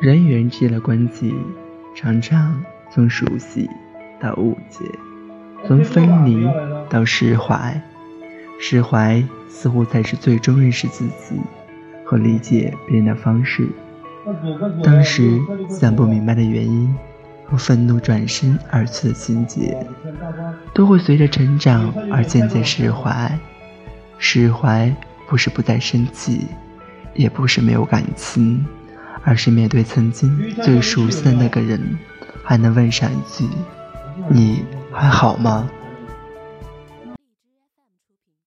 人与人之间的关系，常常从熟悉到误解，从分离到释怀。释怀似乎才是最终认识自己和理解别人的方式。当时想不明白的原因和愤怒转身而去的情节，都会随着成长而渐渐释怀。释怀不是不再生气，也不是没有感情，而是面对曾经最熟悉的那个人，还能问上一句：“你还好吗？”